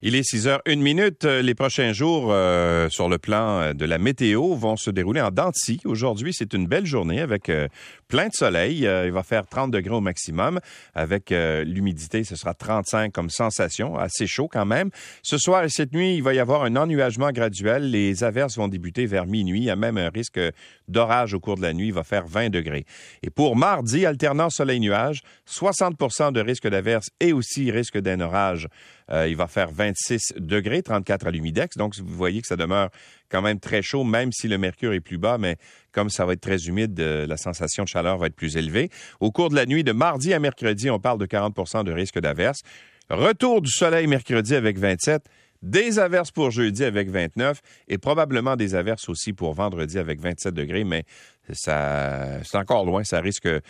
Il est 6 heures une minute. Les prochains jours euh, sur le plan euh, de la météo vont se dérouler en dents Aujourd'hui, c'est une belle journée avec euh, plein de soleil. il va faire 30 degrés au maximum. Avec l'humidité, ce sera 35 comme sensation, assez chaud quand même. Ce soir et cette nuit, il va y avoir un ennuagement graduel. Les averses vont débuter vers minuit. Il y a même un risque d'orage au cours de la nuit. Il va faire 20 degrés. Et pour mardi, alternant soleil-nuage, 60% de risque d'averse et aussi risque d'un orage. Il va faire 20 26 degrés, 34 à l'humidex. Donc, vous voyez que ça demeure quand même très chaud, même si le mercure est plus bas, mais comme ça va être très humide, euh, la sensation de chaleur va être plus élevée. Au cours de la nuit de mardi à mercredi, on parle de 40% de risque d'averse. Retour du soleil mercredi avec 27 des averses pour jeudi avec 29 et probablement des averses aussi pour vendredi avec 27 degrés, mais ça, c'est encore loin. Ça risque euh,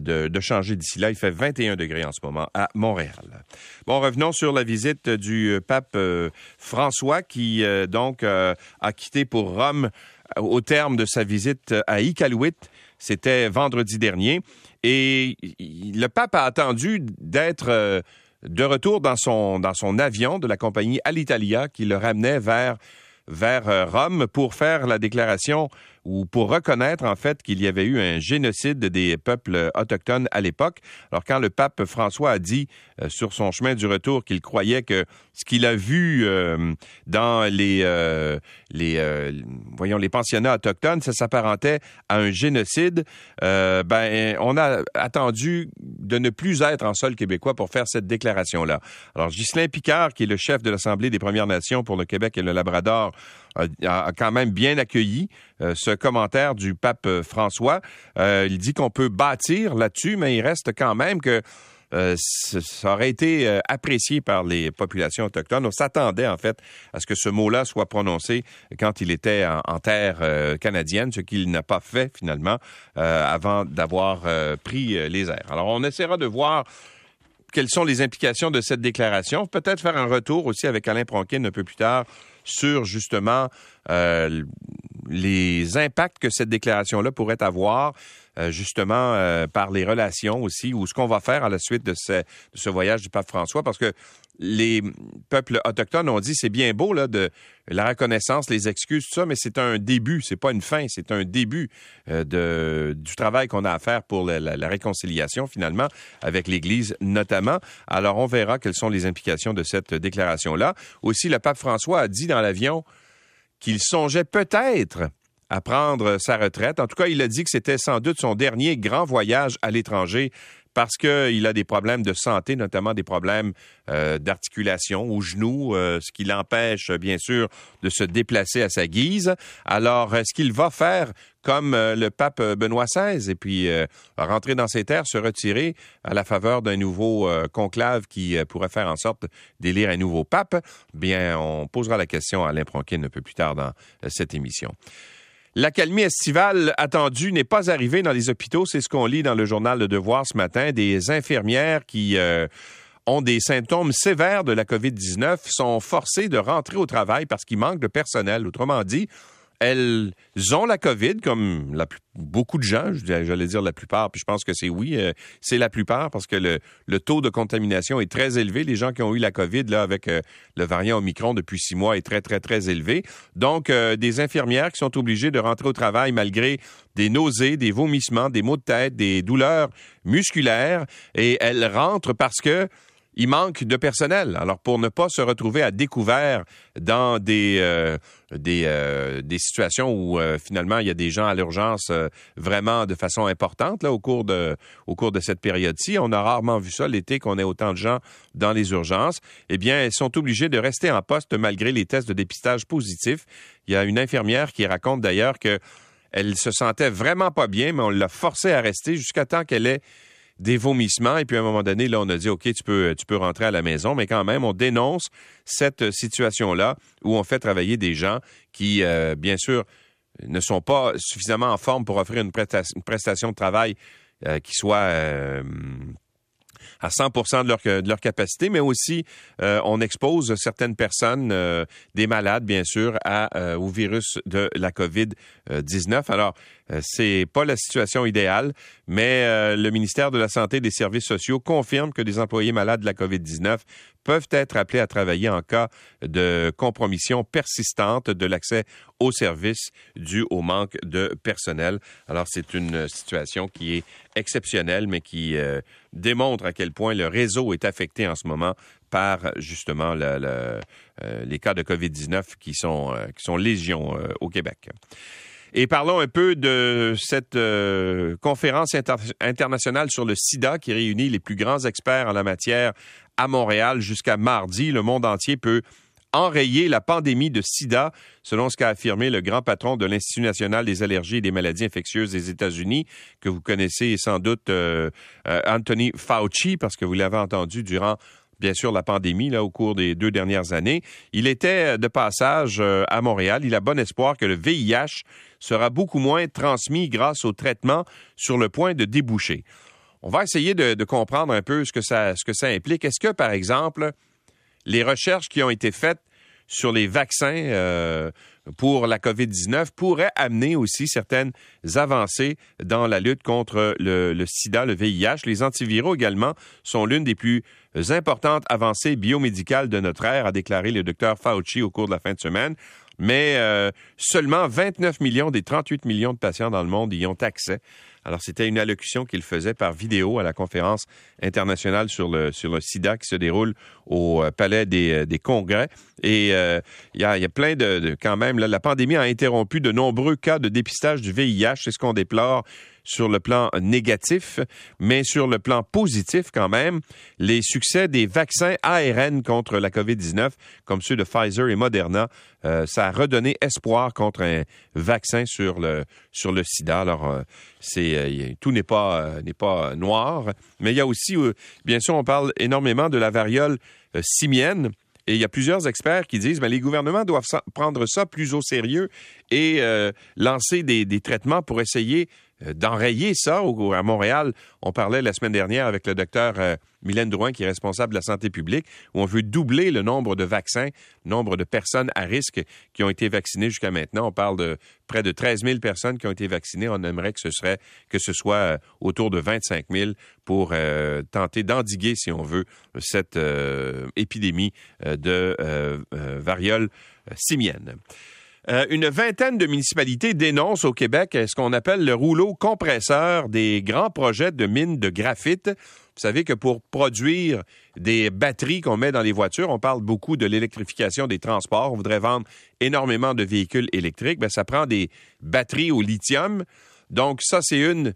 de, changer d'ici là. Il fait 21 degrés en ce moment à Montréal. Bon, revenons sur la visite du euh, pape euh, François qui donc a quitté pour Rome au terme de sa visite à Iqaluit. C'était vendredi dernier. Et le pape a attendu d'être de retour dans son, dans son avion de la compagnie Alitalia qui le ramenait vers, vers Rome pour faire la déclaration ou pour reconnaître en fait qu'il y avait eu un génocide des peuples autochtones à l'époque. Alors quand le pape François a dit euh, sur son chemin du retour qu'il croyait que ce qu'il a vu euh, dans les euh, voyons les pensionnats autochtones, ça s'apparentait à un génocide, ben on a attendu de ne plus être en sol québécois pour faire cette déclaration là. Alors Ghislain Picard qui est le chef de l'Assemblée des Premières Nations pour le Québec et le Labrador a, quand même bien accueilli ce commentaire du pape euh, François. Euh, il dit qu'on peut bâtir là-dessus, mais il reste quand même que euh, ça aurait été apprécié par les populations autochtones. On s'attendait en fait à ce que ce mot-là soit prononcé quand il était en, terre canadienne, ce qu'il n'a pas fait finalement avant d'avoir pris les airs. Alors on essaiera de voir quelles sont les implications de cette déclaration. Peut-être faire un retour aussi avec Alain Pronkin un peu plus tard sur justement les impacts que cette déclaration-là pourrait avoir euh, justement euh, par les relations aussi ou ce qu'on va faire à la suite de ce, de ce, voyage du pape François parce que les peuples autochtones ont dit c'est bien beau là de la reconnaissance, les excuses, tout ça, mais c'est un début, c'est pas une fin, c'est un début euh, du travail qu'on a à faire pour la, la, réconciliation finalement avec l'Église notamment. Alors on verra quelles sont les implications de cette déclaration là. Aussi le pape François a dit dans l'avion qu'il songeait peut-être à prendre sa retraite. En tout cas, il a dit que c'était sans doute son dernier grand voyage à l'étranger parce qu'il a des problèmes de santé, notamment des problèmes euh, d'articulation au genou, euh, ce qui l'empêche, bien sûr, de se déplacer à sa guise. Alors, est-ce qu'il va faire comme euh, le pape Benoît XVI et puis rentrer dans ses terres, se retirer à la faveur d'un nouveau conclave qui pourrait faire en sorte d'élire un nouveau pape? Bien, on posera la question à Alain Pronkin un peu plus tard dans cette émission. L'accalmie estivale attendue n'est pas arrivée dans les hôpitaux, c'est ce qu'on lit dans le journal Le Devoir ce matin. Des infirmières qui euh, ont des symptômes sévères de la COVID-19 sont forcées de rentrer au travail parce qu'il manque de personnel. Autrement dit, elles ont la COVID, comme beaucoup de gens, j'allais dire la plupart, puis je pense que c'est oui, euh, c'est la plupart parce que le, le, taux de contamination est très élevé. Les gens qui ont eu la COVID là avec euh, le variant Omicron depuis six mois est très très très élevé. Donc euh, des infirmières qui sont obligées de rentrer au travail malgré des nausées, des vomissements, des maux de tête, des douleurs musculaires, et elles rentrent parce que il manque de personnel. Alors, pour ne pas se retrouver à découvert dans des, euh, des, euh, des, situations où euh, finalement il y a des gens à l'urgence vraiment de façon importante là, au, cours de, au cours de cette période-ci, on a rarement vu ça l'été qu'on ait autant de gens dans les urgences, eh bien, elles sont obligées de rester en poste malgré les tests de dépistage positifs. Il y a une infirmière qui raconte d'ailleurs que elle se sentait vraiment pas bien, mais on l'a forcée à rester jusqu'à temps qu'elle ait des vomissements. Et puis à un moment donné, là, on a dit, OK, tu peux, tu peux rentrer à la maison, mais quand même, on dénonce cette situation-là où on fait travailler des gens qui, euh, bien sûr, ne sont pas suffisamment en forme pour offrir une, prestation, de travail euh, qui soit euh, à 100 de leur, de leur capacité, mais aussi on expose certaines personnes, des malades bien sûr, au virus de la COVID-19. Alors, c'est pas la situation idéale, mais euh, le ministère de la Santé et des Services sociaux confirme que des employés malades de la COVID-19 peuvent être appelés à travailler en cas de compromission persistante de l'accès aux services dû au manque de personnel. Alors, c'est une situation qui est exceptionnelle, mais qui euh, démontre à quel point le réseau est affecté en ce moment par justement les cas de COVID-19 qui sont, qui sont au Québec. Et parlons un peu de cette euh, conférence internationale sur le sida qui réunit les plus grands experts en la matière à Montréal jusqu'à mardi. Le monde entier peut enrayer la pandémie de sida, selon ce qu'a affirmé le grand patron de l'Institut national des allergies et des maladies infectieuses des États-Unis, que vous connaissez sans doute, euh, euh, Anthony Fauci, parce que vous l'avez entendu durant bien sûr la pandémie là au cours des deux dernières années. Il était de passage à Montréal. Il a bon espoir que le VIH sera beaucoup moins transmis grâce au traitement sur le point de déboucher. On va essayer de, comprendre un peu ce que ça, ce que ça implique. Est-ce que, par exemple, les recherches qui ont été faites sur les vaccins euh, pour la COVID-19 pourraient amener aussi certaines avancées dans la lutte contre le, le sida, le VIH. Les antiviraux également sont l'une des plus importantes avancées biomédicales de notre ère, a déclaré le docteur Fauci au cours de la fin de semaine mais euh, seulement 29 millions des 38 millions de patients dans le monde y ont accès. Alors, c'était une allocution qu'il faisait par vidéo à la conférence internationale sur le, sur le sida qui se déroule au euh, Palais des, euh, des Congrès. Et il y, a, y, a, plein de, quand même, la pandémie a interrompu de nombreux cas de dépistage du VIH. C'est ce qu'on déplore sur le plan négatif, mais sur le plan positif quand même, les succès des vaccins ARN contre la COVID-19, comme ceux de Pfizer et Moderna, euh, ça a redonné espoir contre un vaccin sur le, sur le sida. Alors, euh, c'est, euh, tout n'est pas, n'est pas noir, mais il y a aussi, bien sûr, on parle énormément de la variole simienne. Et il y a plusieurs experts qui disent que ben, les gouvernements doivent prendre ça plus au sérieux et lancer des, des, traitements pour essayer d'enrayer ça. à Montréal, on parlait la semaine dernière avec le docteur euh, Mylène Drouin, qui est responsable de la santé publique, où on veut doubler le nombre de vaccins, le nombre de personnes à risque qui ont été vaccinées jusqu'à maintenant. On parle de près de 13 000 personnes qui ont été vaccinées. On aimerait que ce, serait, que ce soit euh, autour de 25 000 pour tenter d'endiguer, si on veut, cette épidémie de variole simienne. Euh, une vingtaine de municipalités dénoncent au Québec ce qu'on appelle le rouleau compresseur des grands projets de mines de graphite. Vous savez que pour produire des batteries qu'on met dans les voitures, on parle beaucoup de l'électrification des transports. On voudrait vendre énormément de véhicules électriques. Bien, ça prend des batteries au lithium. Donc, ça, c'est une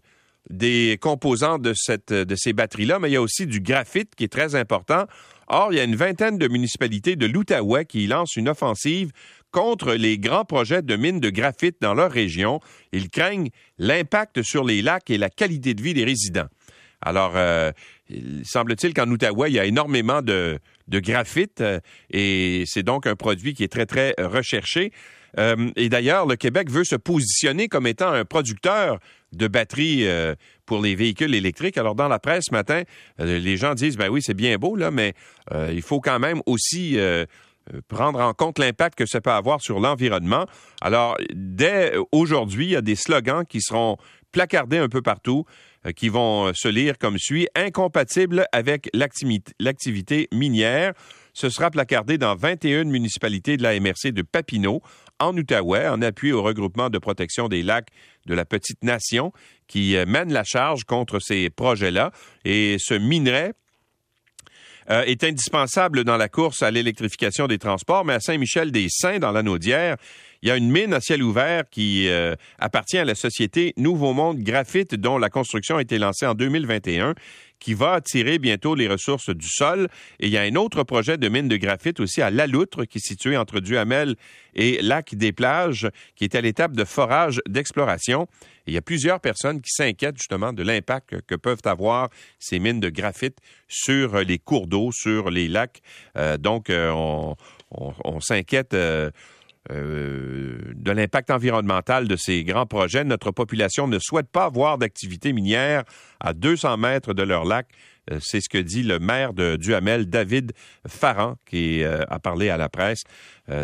des composantes de, cette, de ces batteries-là, mais il y a aussi du graphite qui est très important. Or, il y a une vingtaine de municipalités de l'Outaouais qui lancent une offensive contre les grands projets de mines de graphite dans leur région. Ils craignent l'impact sur les lacs et la qualité de vie des résidents. Alors, euh, il semble-t-il qu'en Outaouais, il y a énormément de, graphite euh, et c'est donc un produit qui est très, très recherché. Euh, et d'ailleurs, le Québec veut se positionner comme étant un producteur de batteries pour les véhicules électriques. Alors, dans la presse ce matin, les gens disent, ben oui, c'est bien beau, là, mais il faut quand même aussi prendre en compte l'impact que ça peut avoir sur l'environnement. Alors, dès aujourd'hui, il y a des slogans qui seront placardés un peu partout, euh, qui vont euh, se lire comme suit incompatible avec l'activité minière. Ce sera placardé dans 21 municipalités de la MRC de Papineau, en Outaouais, en appui au regroupement de protection des lacs de la Petite Nation, qui mène la charge contre ces projets-là. Et ce minerai euh, est indispensable dans la course à l'électrification des transports, mais à Saint-Michel-des-Saints, dans la Naudière, il y a une mine à ciel ouvert qui euh, appartient à la société Nouveau Monde Graphite, dont la construction a été lancée en 2021 qui va attirer bientôt les ressources du sol. Et il y a un autre projet de mine de graphite aussi à La Loutre, qui est situé entre Duhamel et Lac des Plages, qui est à l'étape de forage d'exploration. il y a plusieurs personnes qui s'inquiètent justement de l'impact que peuvent avoir ces mines de graphite sur les cours d'eau, sur les lacs. Euh, donc, euh, on, s'inquiète. Euh, euh, de l'impact environnemental de ces grands projets. Notre population ne souhaite pas avoir d'activité minière à 200 mètres de leur lac. C'est ce que dit le maire de Duhamel, David Farran, qui a parlé à la presse.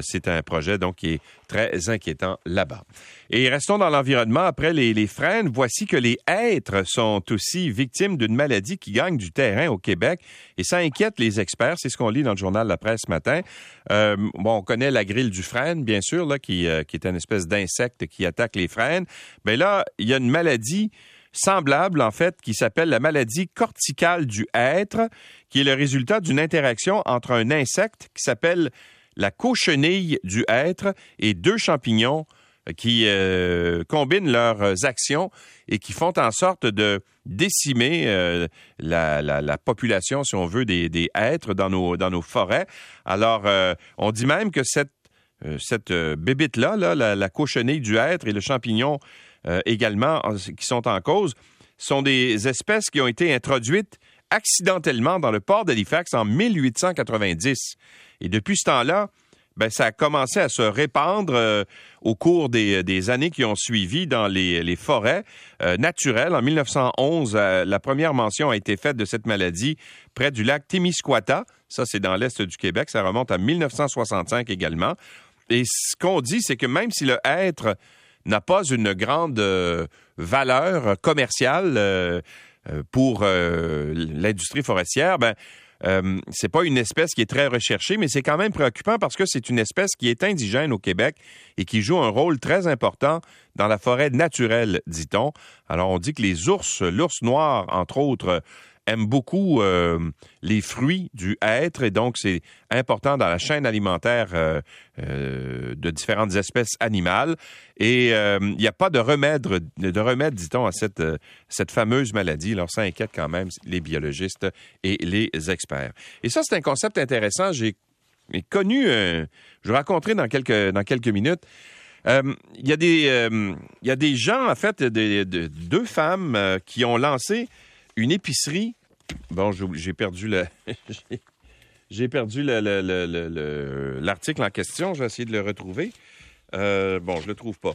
c'est un projet donc qui est très inquiétant là-bas. Et restons dans l'environnement. Après les, frênes, voici que les hêtres sont aussi victimes d'une maladie qui gagne du terrain au Québec. Et ça inquiète les experts. C'est ce qu'on lit dans le journal La Presse ce matin. Euh, bon, on connaît la grille du frêne, bien sûr, qui, euh, qui est une espèce d'insecte qui attaque les frênes. Mais là, il y a une maladie semblable, en fait, qui s'appelle la maladie corticale du hêtre, qui est le résultat d'une interaction entre un insecte qui s'appelle la cochenille du hêtre et deux champignons qui euh, combinent leurs actions et qui font en sorte de décimer euh, la, population, si on veut, des, des êtres dans nos, forêts. Alors, euh, on dit même que cette, cette bébite-là, là, la, la, cochenille du hêtre et le champignon également, qui sont en cause, sont des espèces qui ont été introduites accidentellement dans le port d'Halifax en 1890. Et depuis ce temps-là, ben, ça a commencé à se répandre euh, au cours des, années qui ont suivi dans les, forêts euh, naturelles. En 1911, euh, la première mention a été faite de cette maladie près du lac Témiscouata. Ça, c'est dans l'est du Québec. Ça remonte à 1965 également. Et ce qu'on dit, c'est que même si le être n'a pas une grande valeur commerciale pour l'industrie forestière, ben, euh, c'est pas une espèce qui est très recherchée, mais c'est quand même préoccupant parce que c'est une espèce qui est indigène au Québec et qui joue un rôle très important dans la forêt naturelle, dit-on. Alors, on dit que les ours, l'ours noir, entre autres, aime beaucoup euh, les fruits du hêtre et donc c'est important dans la chaîne alimentaire euh, euh, de différentes espèces animales. Et il n'y a pas de remède, de remède, dit-on, à cette, cette fameuse maladie. Alors ça inquiète quand même les biologistes et les experts. Et ça, c'est un concept intéressant. J'ai connu, je vais raconter dans quelques, dans quelques minutes. Il y, a des, y a des gens, en fait, de, deux femmes qui ont lancé une épicerie. Bon, j'ai perdu le. j'ai perdu l'article en question. Je vais essayer de le retrouver. Euh, bon, je le trouve pas.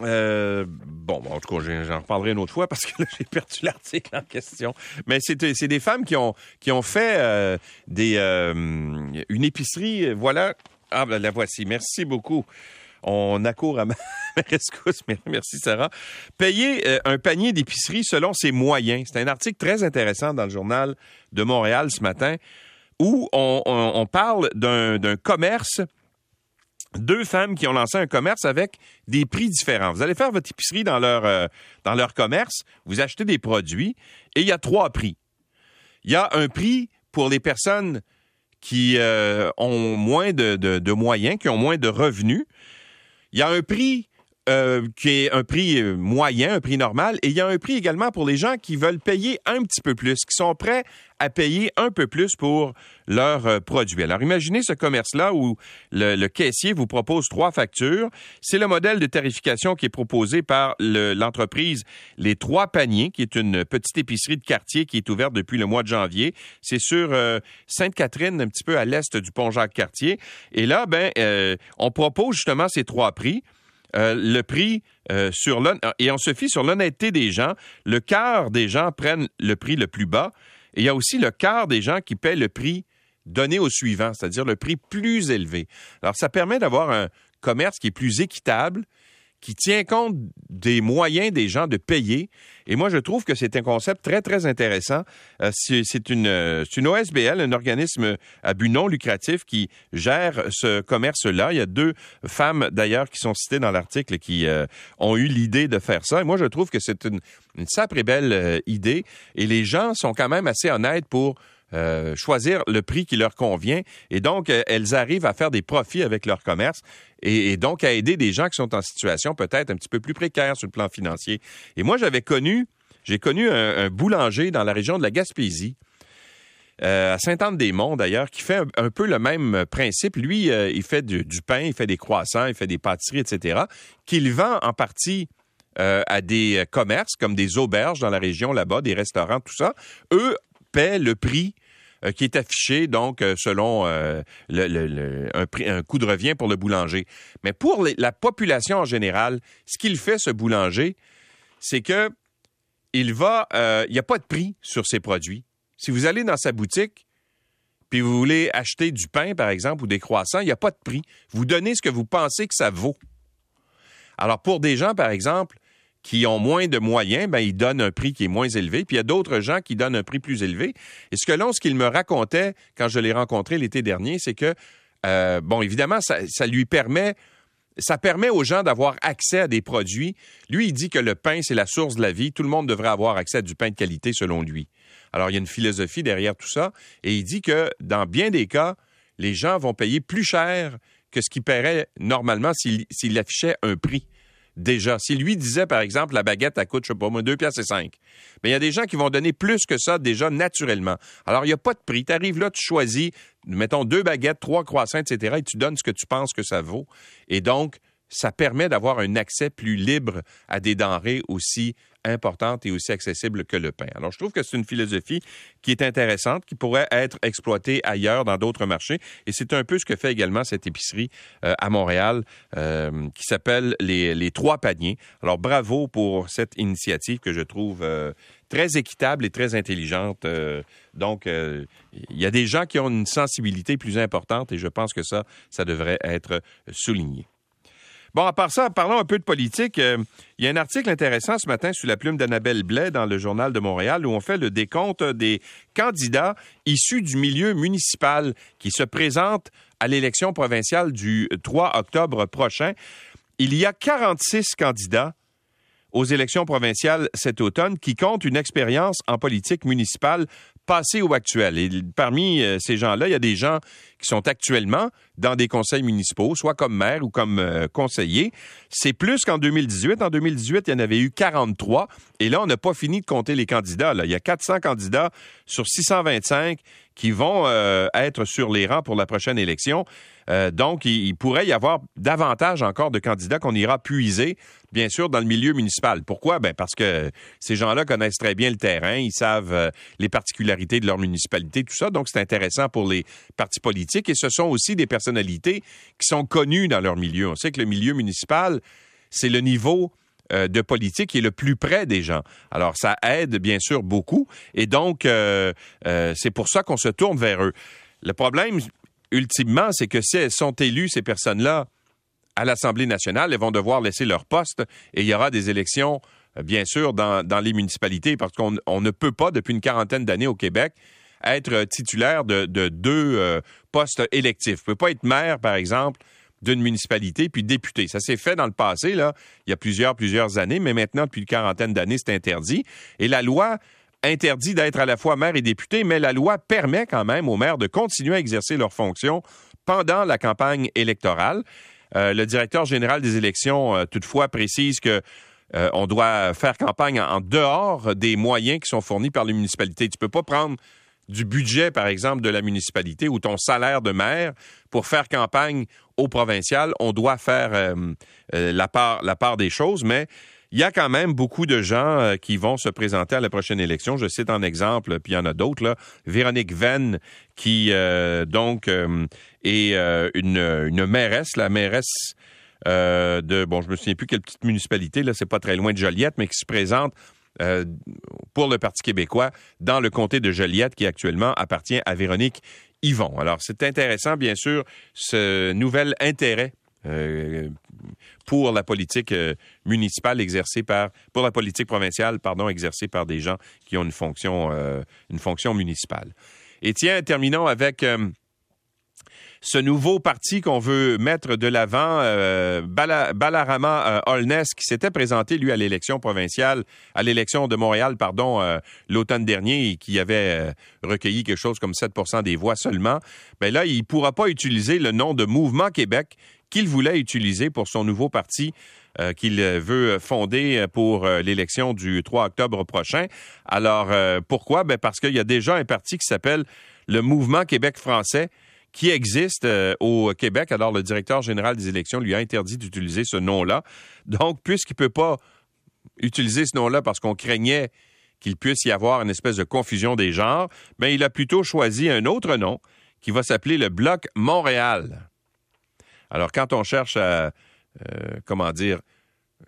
Euh, bon, en tout cas, j'en reparlerai une autre fois parce que j'ai perdu l'article en question. Mais c'est des femmes qui ont, qui ont fait euh, des, une épicerie. Voilà. Ah, ben, la voici. Merci beaucoup. On accourt à ma rescousse. Merci, Sarah. Payer euh, un panier d'épicerie selon ses moyens. C'est un article très intéressant dans le journal de Montréal ce matin où on, parle d'un commerce deux femmes qui ont lancé un commerce avec des prix différents. Vous allez faire votre épicerie dans leur, euh, dans leur commerce, vous achetez des produits et il y a trois prix. Il y a un prix pour les personnes qui euh, ont moins de, moyens, qui ont moins de revenus. Il y a un prix euh, qui est un prix euh, moyen, un prix normal, et il y a un prix également pour les gens qui veulent payer un petit peu plus, qui sont prêts à payer un peu plus pour leurs euh, produits. Alors imaginez ce commerce-là où le, caissier vous propose trois factures. C'est le modèle de tarification qui est proposé par l'entreprise Les Trois Paniers, qui est une petite épicerie de quartier qui est ouverte depuis le mois de janvier. C'est sur Sainte-Catherine, un petit peu à l'est du pont Jacques-Cartier. Et là, ben, on propose justement ces trois prix. Euh, le prix euh, sur et on se fie sur l'honnêteté des gens. Le quart des gens prennent le prix le plus bas et il y a aussi le quart des gens qui paient le prix donné au suivant, c'est-à-dire le prix plus élevé. Alors ça permet d'avoir un commerce qui est plus équitable, qui tient compte des moyens des gens de payer. Et moi, je trouve que c'est un concept très, très intéressant. Euh, c'est une, euh, une OSBL, un organisme à but non lucratif qui gère ce commerce-là. Il y a deux femmes, d'ailleurs, qui sont citées dans l'article qui euh, ont eu l'idée de faire ça. Et moi, je trouve que c'est une, une belle idée. Et les gens sont quand même assez honnêtes pour euh, choisir le prix qui leur convient. Et donc, euh, elles arrivent à faire des profits avec leur commerce et, donc à aider des gens qui sont en situation peut-être un petit peu plus précaire sur le plan financier. Et moi, j'avais connu, j'ai connu un, boulanger dans la région de la Gaspésie. Euh, à Sainte-Anne-des-Monts, d'ailleurs, qui fait un, peu le même principe. Lui, il fait du, pain, il fait des croissants, il fait des pâtisseries, etc., qu'il vend en partie à des commerces comme des auberges dans la région là-bas, des restaurants, tout ça. Eux paient le prix qui est affiché donc euh, selon euh, un, coût de revient pour le boulanger. Mais pour la population en général, ce qu'il fait ce boulanger, c'est que il va, il n'y a pas de prix sur ses produits. Si vous allez dans sa boutique, puis vous voulez acheter du pain, par exemple, ou des croissants, il n'y a pas de prix. Vous donnez ce que vous pensez que ça vaut. Alors, pour des gens, par exemple, qui ont moins de moyens, ben, ils donnent un prix qui est moins élevé. Puis il y a d'autres gens qui donnent un prix plus élevé. Et ce que l'on, ce qu'il me racontait quand je l'ai rencontré l'été dernier, c'est que, euh, bon, évidemment, ça, lui permet ça permet aux gens d'avoir accès à des produits. Lui, il dit que le pain, c'est la source de la vie. Tout le monde devrait avoir accès à du pain de qualité, selon lui. Alors, il y a une philosophie derrière tout ça. Et il dit que, dans bien des cas, les gens vont payer plus cher que ce qu'ils paieraient normalement s'il affichait un prix déjà. Si lui disait, par exemple, la baguette, elle coûte, je sais pas moi, 2 piastres et 5, mais il y a des gens qui vont donner plus que ça déjà naturellement. Alors, il n'y a pas de prix. Tu arrives là, tu choisis, mettons, deux baguettes, trois croissants, etc., et tu donnes ce que tu penses que ça vaut. Et donc, ça permet d'avoir un accès plus libre à des denrées aussi importante et aussi accessible que le pain. Alors, je trouve que c'est une philosophie qui est intéressante, qui pourrait être exploitée ailleurs dans d'autres marchés. Et c'est un peu ce que fait également cette épicerie euh, à Montréal euh, qui s'appelle les, les, Trois Paniers. Alors, bravo pour cette initiative que je trouve euh, très équitable et très intelligente. donc, il y a des gens qui ont une sensibilité plus importante et je pense que ça, ça devrait être souligné. Bon, à part ça, parlons un peu de politique. Euh, il y a un article intéressant ce matin sous la plume d'Annabelle Blais dans le Journal de Montréal où on fait le décompte des candidats issus du milieu municipal qui se présentent à l'élection provinciale du 3 octobre prochain. Il y a 46 candidats aux élections provinciales cet automne qui comptent une expérience en politique municipale passée ou actuelle. Et parmi euh, ces gens-là, il y a des gens qui sont actuellement dans des conseils municipaux, soit comme maire ou comme euh, conseiller. C'est plus qu'en 2018. En 2018, il y en avait eu 43. Et là, on n'a pas fini de compter les candidats. Il y a 400 candidats sur 625 qui vont euh, être sur les rangs pour la prochaine élection. Euh, donc, il, pourrait y avoir davantage encore de candidats qu'on ira puiser, bien sûr, dans le milieu municipal. Pourquoi? Ben parce que ces gens-là connaissent très bien le terrain, ils savent les particularités de leur municipalité, tout ça. Donc, c'est intéressant pour les partis politiques et ce sont aussi des personnalités qui sont connues dans leur milieu. On sait que le milieu municipal, c'est le niveau euh, de politique est le plus près des gens. Alors, ça aide bien sûr beaucoup et donc, euh, euh, c'est pour ça qu'on se tourne vers eux. Le problème, ultimement, c'est que si elles sont élues, ces personnes-là, à l'Assemblée nationale, elles vont devoir laisser leur poste et il y aura des élections, bien sûr, dans, les municipalités parce qu'on ne peut pas, depuis une quarantaine d'années au Québec, être titulaire de, deux euh, postes électifs. Vous ne pouvez pas être maire, par exemple, d'une municipalité puis député. Ça s'est fait dans le passé, il y a plusieurs, plusieurs années, mais maintenant, depuis une quarantaine d'années, c'est interdit. Et la loi interdit d'être à la fois maire et député, mais la loi permet quand même aux maires de continuer à exercer leurs fonctions pendant la campagne électorale. Euh, le directeur général des élections, euh, toutefois, précise que on doit faire campagne en dehors des moyens qui sont fournis par les municipalités. Tu peux pas prendre du budget, par exemple, de la municipalité ou ton salaire de maire pour faire campagne provincial, on doit faire euh, euh, la, part, des choses, mais il y a quand même beaucoup de gens euh, qui vont se présenter à la prochaine élection. Je cite en exemple, puis il y en a d'autres. Véronique Venn, qui donc est une, une mairesse, la mairesse de, bon, je me souviens plus quelle petite municipalité, là, c'est pas très loin de Joliette, mais qui se présente pour le Parti québécois dans le comté de Joliette qui actuellement appartient à Véronique Yvon. Alors, c'est intéressant, bien sûr, ce nouvel intérêt euh, pour la politique euh, municipale exercée par, pour la politique provinciale, pardon, exercée par des gens qui ont une fonction, une fonction municipale. Et tiens, terminons avec ce nouveau parti qu'on veut mettre de l'avant, euh, Balarama euh, Holness, qui s'était présenté, lui, à l'élection provinciale, à l'élection de Montréal, pardon, euh, l'automne dernier, et qui avait recueilli quelque chose comme 7% des voix seulement, ben là, il ne pourra pas utiliser le nom de Mouvement Québec qu'il voulait utiliser pour son nouveau parti qu'il veut fonder pour l'élection du 3 octobre prochain. Alors, pourquoi? Ben parce qu'il y a déjà un parti qui s'appelle le Mouvement Québec français, qui existe euh, au Québec. Alors, le directeur général des élections lui a interdit d'utiliser ce nom-là. Donc, puisqu'il ne peut pas utiliser ce nom-là parce qu'on craignait qu'il puisse y avoir une espèce de confusion des genres, ben, il a plutôt choisi un autre nom qui va s'appeler le Bloc Montréal. Alors, quand on cherche à, euh, comment dire,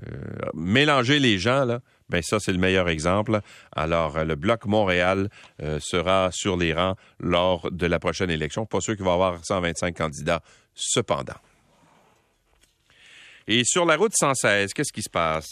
euh, mélanger les gens, là, ben ça, c'est le meilleur exemple. Alors, euh, le Bloc Montréal euh, sera sur les rangs lors de la prochaine élection. Pas sûr qu'il va y avoir 125 candidats, cependant. Et sur la route 116, qu'est-ce qui se passe?